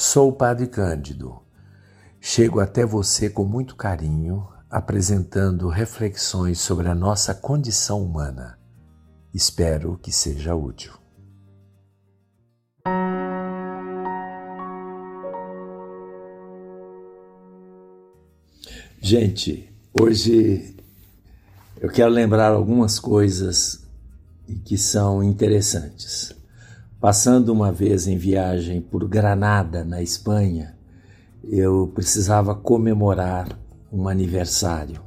Sou o Padre Cândido. Chego até você com muito carinho, apresentando reflexões sobre a nossa condição humana. Espero que seja útil. Gente, hoje eu quero lembrar algumas coisas que são interessantes. Passando uma vez em viagem por Granada, na Espanha, eu precisava comemorar um aniversário.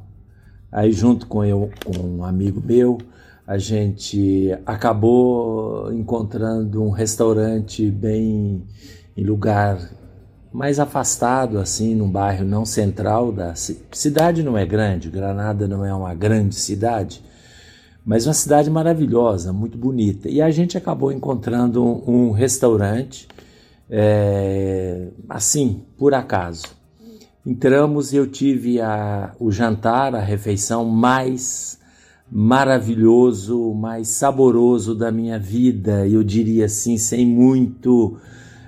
Aí, junto com eu, com um amigo meu, a gente acabou encontrando um restaurante bem em lugar mais afastado, assim, num bairro não central da cidade. Não é grande, Granada não é uma grande cidade, mas uma cidade maravilhosa, muito bonita. E a gente acabou encontrando um, um restaurante, é, assim, por acaso. Entramos e eu tive a, o jantar, a refeição mais maravilhoso, mais saboroso da minha vida, eu diria assim, sem muito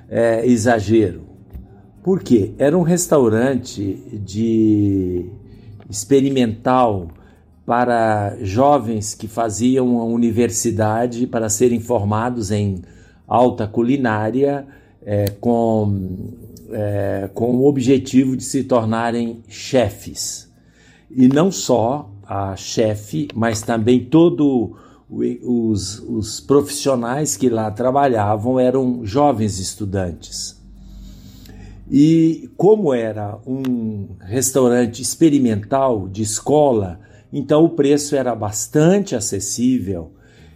é, exagero. Por quê? Era um restaurante de experimental para jovens que faziam a universidade para serem formados em alta culinária é, com, é, com o objetivo de se tornarem chefes. E não só a chefe, mas também todos os, os profissionais que lá trabalhavam eram jovens estudantes. E como era um restaurante experimental de escola, então o preço era bastante acessível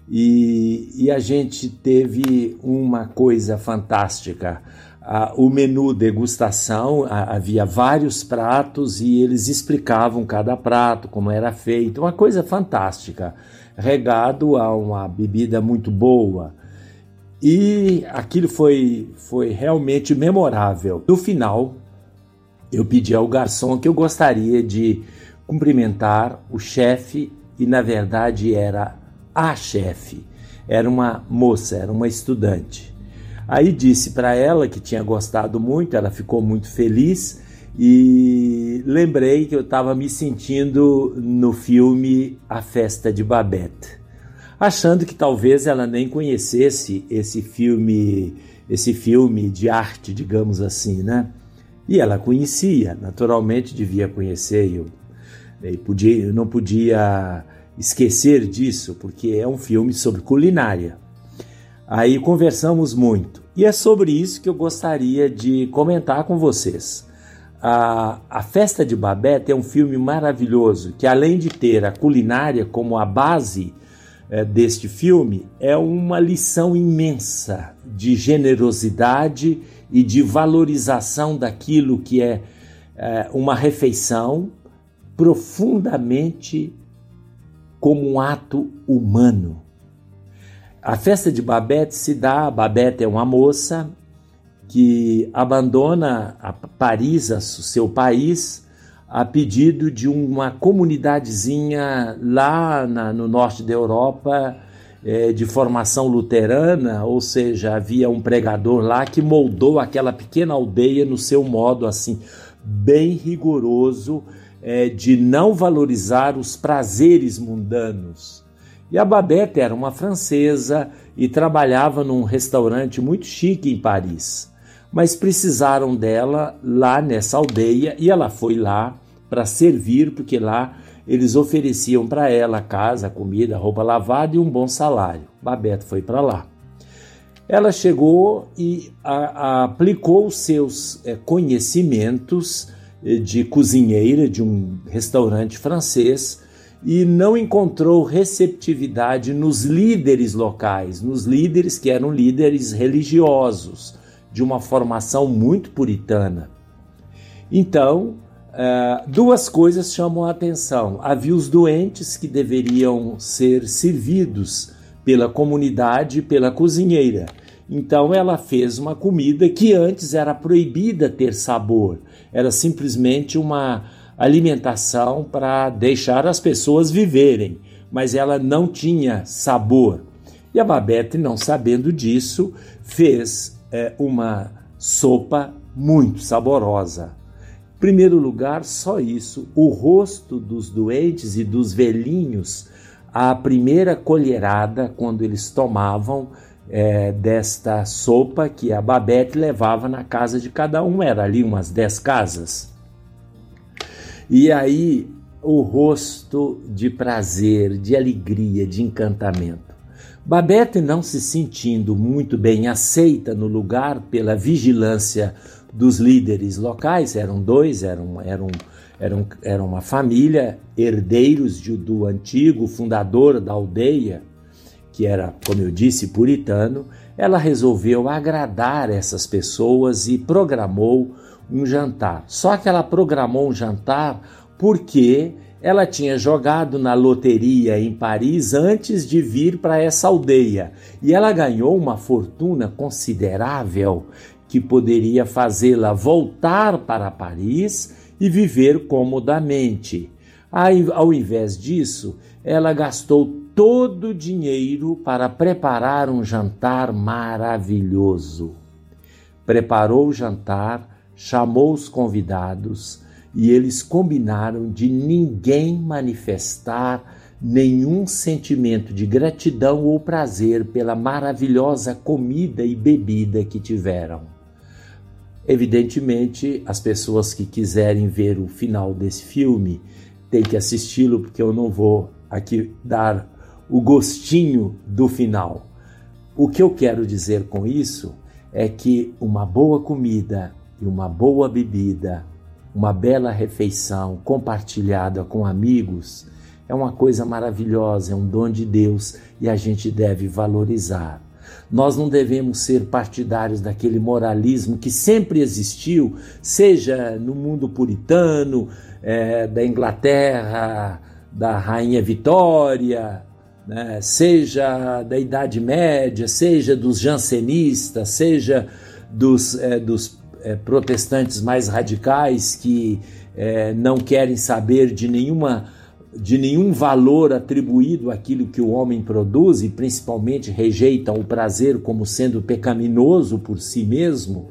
e, e a gente teve uma coisa fantástica. o menu degustação havia vários pratos e eles explicavam cada prato, como era feito, uma coisa fantástica, regado a uma bebida muito boa. E aquilo foi, foi realmente memorável. No final, eu pedi ao garçom que eu gostaria de cumprimentar o chefe e na verdade era a chefe. Era uma moça, era uma estudante. Aí disse para ela que tinha gostado muito, ela ficou muito feliz e lembrei que eu estava me sentindo no filme A Festa de Babette, achando que talvez ela nem conhecesse esse filme, esse filme de arte, digamos assim, né? E ela conhecia, naturalmente devia conhecer. Eu e podia, eu não podia esquecer disso, porque é um filme sobre culinária. Aí conversamos muito. E é sobre isso que eu gostaria de comentar com vocês. A, a Festa de Babette é um filme maravilhoso que, além de ter a culinária como a base é, deste filme, é uma lição imensa de generosidade e de valorização daquilo que é, é uma refeição profundamente como um ato humano. A festa de Babette se dá, Babette é uma moça que abandona Paris, seu país, a pedido de uma comunidadezinha lá na, no norte da Europa é, de formação luterana, ou seja, havia um pregador lá que moldou aquela pequena aldeia no seu modo assim bem rigoroso é, de não valorizar os prazeres mundanos. E a Babette era uma francesa e trabalhava num restaurante muito chique em Paris. Mas precisaram dela lá nessa aldeia e ela foi lá para servir, porque lá eles ofereciam para ela casa, comida, roupa lavada e um bom salário. Babette foi para lá. Ela chegou e a, a, aplicou os seus é, conhecimentos de cozinheira de um restaurante francês e não encontrou receptividade nos líderes locais, nos líderes que eram líderes religiosos, de uma formação muito puritana. Então, eh, duas coisas chamam a atenção. Havia os doentes que deveriam ser servidos pela comunidade e pela cozinheira. Então ela fez uma comida que antes era proibida ter sabor, era simplesmente uma alimentação para deixar as pessoas viverem, mas ela não tinha sabor. E a Babette, não sabendo disso, fez é, uma sopa muito saborosa. Em primeiro lugar, só isso, o rosto dos doentes e dos velhinhos, a primeira colherada, quando eles tomavam é, desta sopa que a Babette levava na casa de cada um, era ali umas dez casas. E aí o rosto de prazer, de alegria, de encantamento. Babette, não se sentindo muito bem aceita no lugar pela vigilância dos líderes locais, eram dois, eram, eram, eram, eram uma família, herdeiros de, do antigo fundador da aldeia, que era, como eu disse, puritano, ela resolveu agradar essas pessoas e programou um jantar. Só que ela programou um jantar porque ela tinha jogado na loteria em Paris antes de vir para essa aldeia e ela ganhou uma fortuna considerável que poderia fazê-la voltar para Paris e viver comodamente. Ao invés disso, ela gastou todo o dinheiro para preparar um jantar maravilhoso. Preparou o jantar, chamou os convidados e eles combinaram de ninguém manifestar nenhum sentimento de gratidão ou prazer pela maravilhosa comida e bebida que tiveram. Evidentemente, as pessoas que quiserem ver o final desse filme têm que assisti-lo, porque eu não vou aqui dar o gostinho do final. O que eu quero dizer com isso é que uma boa comida e uma boa bebida uma bela refeição compartilhada com amigos é uma coisa maravilhosa, é um dom de Deus e a gente deve valorizar. Nós não devemos ser partidários daquele moralismo que sempre existiu, seja no mundo puritano, é, da Inglaterra, da Rainha Vitória, né, seja da Idade Média, seja dos jansenistas, seja dos, é, dos é, protestantes mais radicais que é, não querem saber de nenhuma de nenhum valor atribuído àquilo que o homem produz e principalmente rejeitam o prazer como sendo pecaminoso por si mesmo.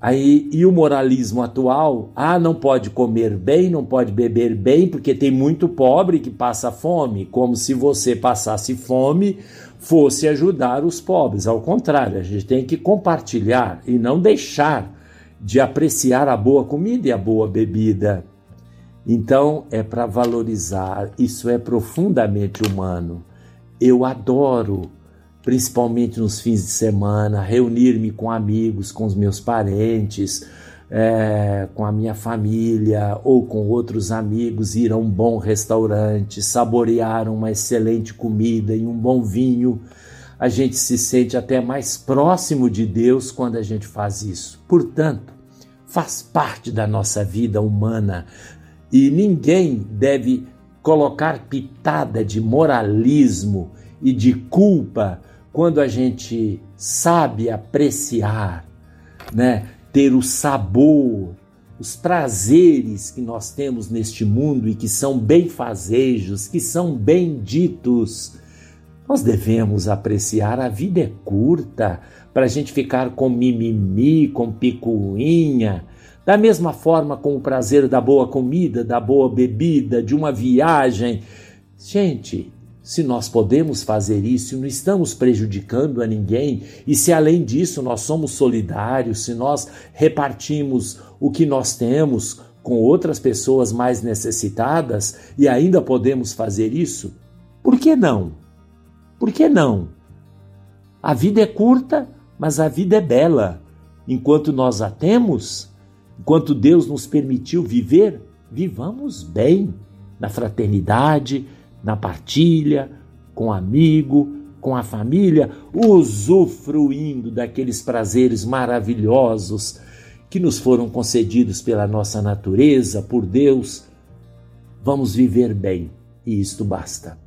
Aí, e o moralismo atual, ah, não pode comer bem, não pode beber bem, porque tem muito pobre que passa fome, como se você passasse fome fosse ajudar os pobres. Ao contrário, a gente tem que compartilhar e não deixar de apreciar a boa comida e a boa bebida. Então é para valorizar, isso é profundamente humano. Eu adoro, principalmente nos fins de semana, reunir-me com amigos, com os meus parentes, é, com a minha família ou com outros amigos, ir a um bom restaurante, saborear uma excelente comida e um bom vinho. A gente se sente até mais próximo de Deus quando a gente faz isso. Portanto, faz parte da nossa vida humana e ninguém deve colocar pitada de moralismo e de culpa quando a gente sabe apreciar, né? ter o sabor, os prazeres que nós temos neste mundo e que são benfazejos, que são benditos. Nós devemos apreciar, a vida é curta para a gente ficar com mimimi, com picuinha. Da mesma forma com o prazer da boa comida, da boa bebida, de uma viagem. Gente, se nós podemos fazer isso, não estamos prejudicando a ninguém, e se além disso nós somos solidários, se nós repartimos o que nós temos com outras pessoas mais necessitadas e ainda podemos fazer isso, por que não? Por que não? A vida é curta, mas a vida é bela. Enquanto nós a temos, enquanto Deus nos permitiu viver, vivamos bem na fraternidade, na partilha, com amigo, com a família, usufruindo daqueles prazeres maravilhosos que nos foram concedidos pela nossa natureza, por Deus. Vamos viver bem e isto basta.